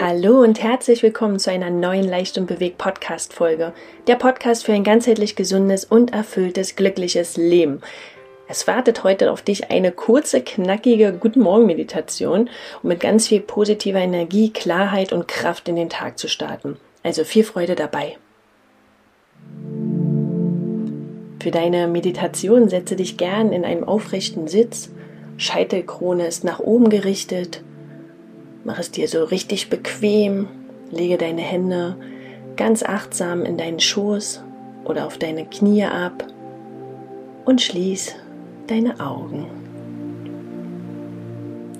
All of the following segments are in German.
Hallo und herzlich willkommen zu einer neuen Leicht und Bewegt Podcast Folge. Der Podcast für ein ganzheitlich gesundes und erfülltes, glückliches Leben. Es wartet heute auf dich eine kurze, knackige Guten Morgen Meditation, um mit ganz viel positiver Energie, Klarheit und Kraft in den Tag zu starten. Also viel Freude dabei. Für deine Meditation setze dich gern in einem aufrechten Sitz. Scheitelkrone ist nach oben gerichtet. Mach es dir so richtig bequem. Lege deine Hände ganz achtsam in deinen Schoß oder auf deine Knie ab und schließ deine Augen.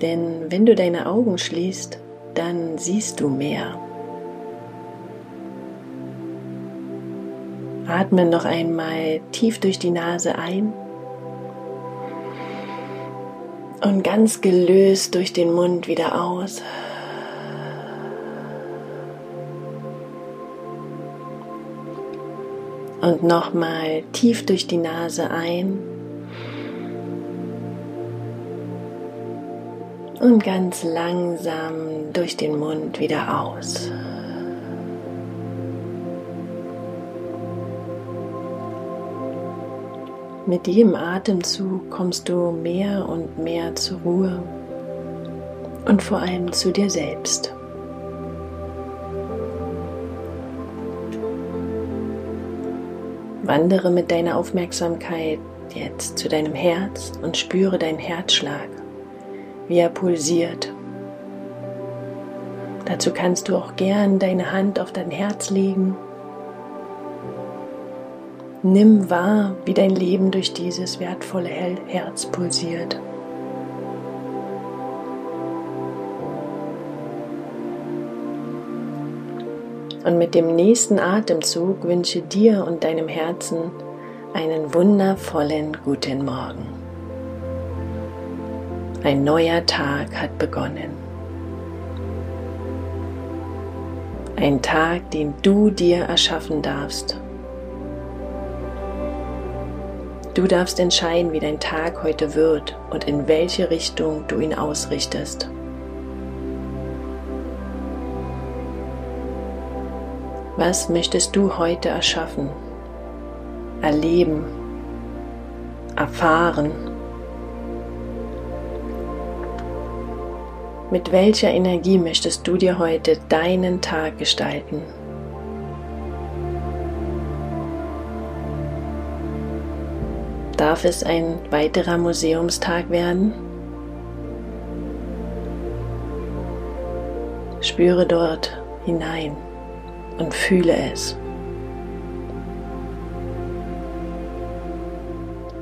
Denn wenn du deine Augen schließt, dann siehst du mehr. Atme noch einmal tief durch die Nase ein und ganz gelöst durch den Mund wieder aus. Und nochmal tief durch die Nase ein und ganz langsam durch den Mund wieder aus. Mit jedem Atemzug kommst du mehr und mehr zur Ruhe und vor allem zu dir selbst. Wandere mit deiner Aufmerksamkeit jetzt zu deinem Herz und spüre deinen Herzschlag, wie er pulsiert. Dazu kannst du auch gern deine Hand auf dein Herz legen Nimm wahr, wie dein Leben durch dieses wertvolle Herz pulsiert. Und mit dem nächsten Atemzug wünsche dir und deinem Herzen einen wundervollen guten Morgen. Ein neuer Tag hat begonnen. Ein Tag, den du dir erschaffen darfst Du darfst entscheiden, wie dein Tag heute wird und in welche Richtung du ihn ausrichtest. Was möchtest du heute erschaffen, erleben, erfahren? Mit welcher Energie möchtest du dir heute deinen Tag gestalten? Darf es ein weiterer Museumstag werden? Spüre dort hinein und fühle es.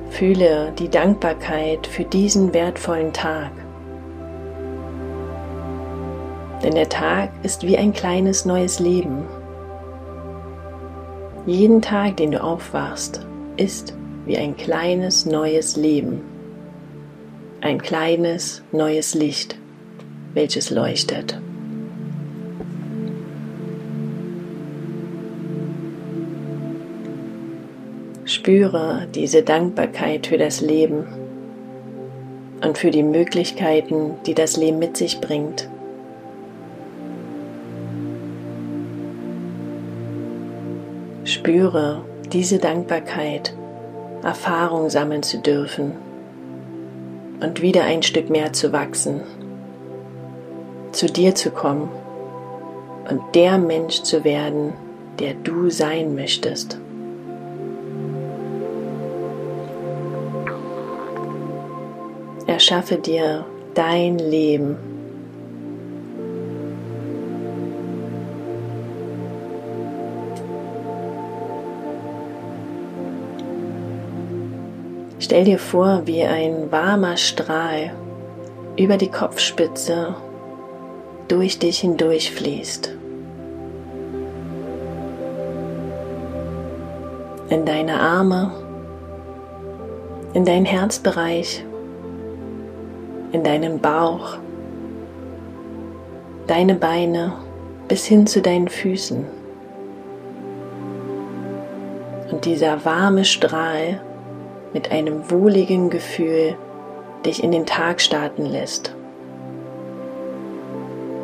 Fühle die Dankbarkeit für diesen wertvollen Tag. Denn der Tag ist wie ein kleines neues Leben. Jeden Tag, den du aufwachst, ist wie ein kleines neues Leben, ein kleines neues Licht, welches leuchtet. Spüre diese Dankbarkeit für das Leben und für die Möglichkeiten, die das Leben mit sich bringt. Spüre diese Dankbarkeit Erfahrung sammeln zu dürfen und wieder ein Stück mehr zu wachsen, zu dir zu kommen und der Mensch zu werden, der du sein möchtest. Erschaffe dir dein Leben Stell dir vor, wie ein warmer Strahl über die Kopfspitze durch dich hindurch fließt. In deine Arme, in deinen Herzbereich, in deinen Bauch, deine Beine bis hin zu deinen Füßen. Und dieser warme Strahl mit einem wohligen Gefühl dich in den Tag starten lässt.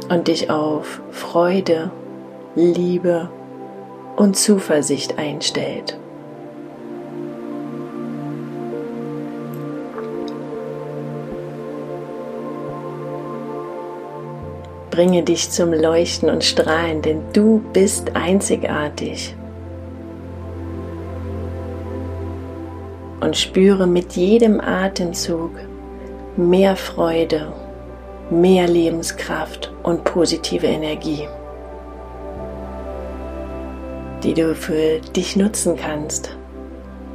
und dich auf Freude, Liebe und Zuversicht einstellt. Bringe dich zum Leuchten und Strahlen, denn du bist einzigartig. Und spüre mit jedem Atemzug mehr Freude, mehr Lebenskraft und positive Energie, die du für dich nutzen kannst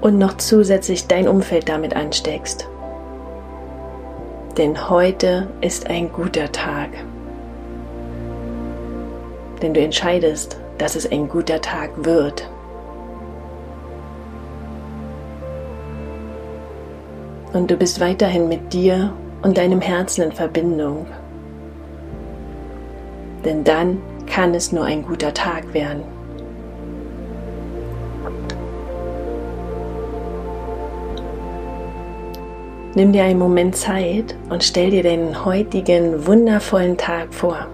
und noch zusätzlich dein Umfeld damit ansteckst. Denn heute ist ein guter Tag. Denn du entscheidest, dass es ein guter Tag wird. Und du bist weiterhin mit dir und deinem Herzen in Verbindung. Denn dann kann es nur ein guter Tag werden. Nimm dir einen Moment Zeit und stell dir den heutigen wundervollen Tag vor.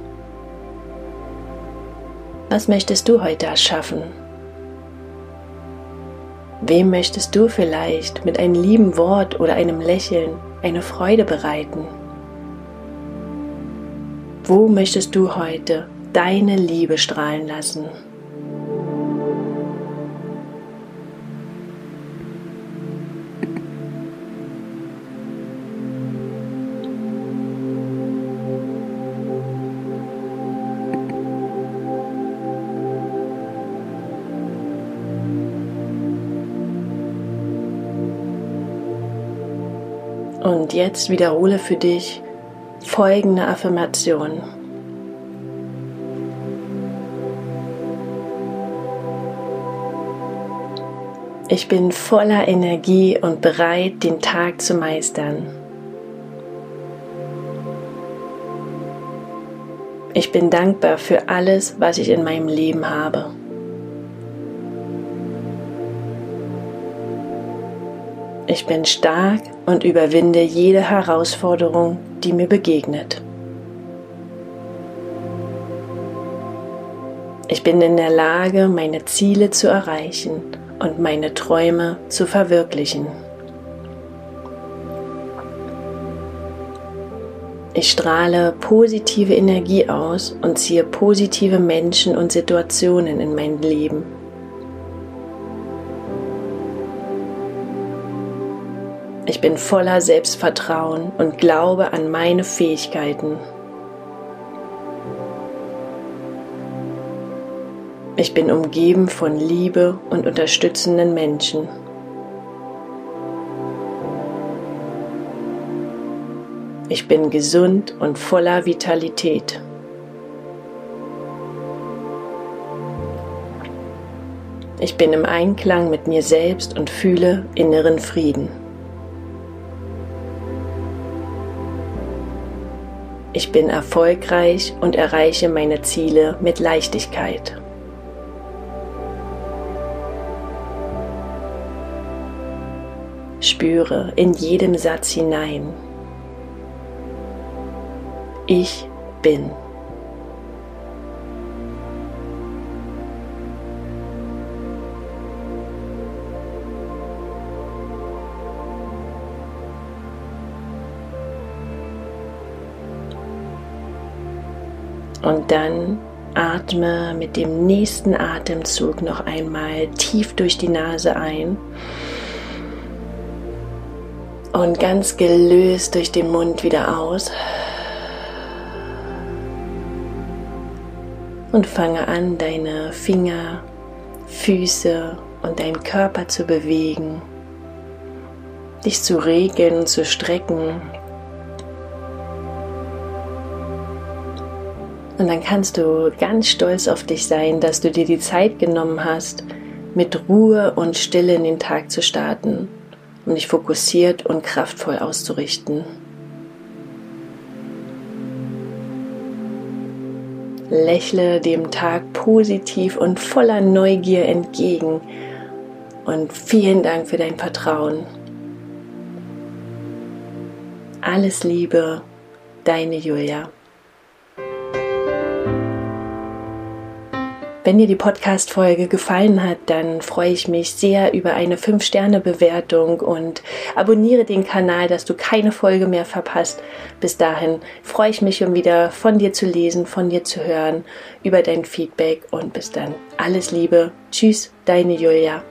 Was möchtest du heute erschaffen? Wem möchtest du vielleicht mit einem lieben Wort oder einem Lächeln eine Freude bereiten? Wo möchtest du heute deine Liebe strahlen lassen? Und jetzt wiederhole für dich folgende Affirmation. Ich bin voller Energie und bereit, den Tag zu meistern. Ich bin dankbar für alles, was ich in meinem Leben habe. Ich bin stark und überwinde jede Herausforderung, die mir begegnet. Ich bin in der Lage, meine Ziele zu erreichen und meine Träume zu verwirklichen. Ich strahle positive Energie aus und ziehe positive Menschen und Situationen in mein Leben. Ich bin voller Selbstvertrauen und glaube an meine Fähigkeiten. Ich bin umgeben von Liebe und unterstützenden Menschen. Ich bin gesund und voller Vitalität. Ich bin im Einklang mit mir selbst und fühle inneren Frieden. Ich bin erfolgreich und erreiche meine Ziele mit Leichtigkeit. Spüre in jedem Satz hinein. Ich bin. Und dann atme mit dem nächsten Atemzug noch einmal tief durch die Nase ein und ganz gelöst durch den Mund wieder aus. Und fange an, deine Finger, Füße und deinen Körper zu bewegen, dich zu regeln, zu strecken, Und dann kannst du ganz stolz auf dich sein, dass du dir die Zeit genommen hast, mit Ruhe und Stille in den Tag zu starten, um dich fokussiert und kraftvoll auszurichten. Lächle dem Tag positiv und voller Neugier entgegen und vielen Dank für dein Vertrauen. Alles Liebe, deine Julia. Wenn dir die Podcast-Folge gefallen hat, dann freue ich mich sehr über eine 5-Sterne-Bewertung und abonniere den Kanal, dass du keine Folge mehr verpasst. Bis dahin freue ich mich, um wieder von dir zu lesen, von dir zu hören, über dein Feedback und bis dann. Alles Liebe. Tschüss, deine Julia.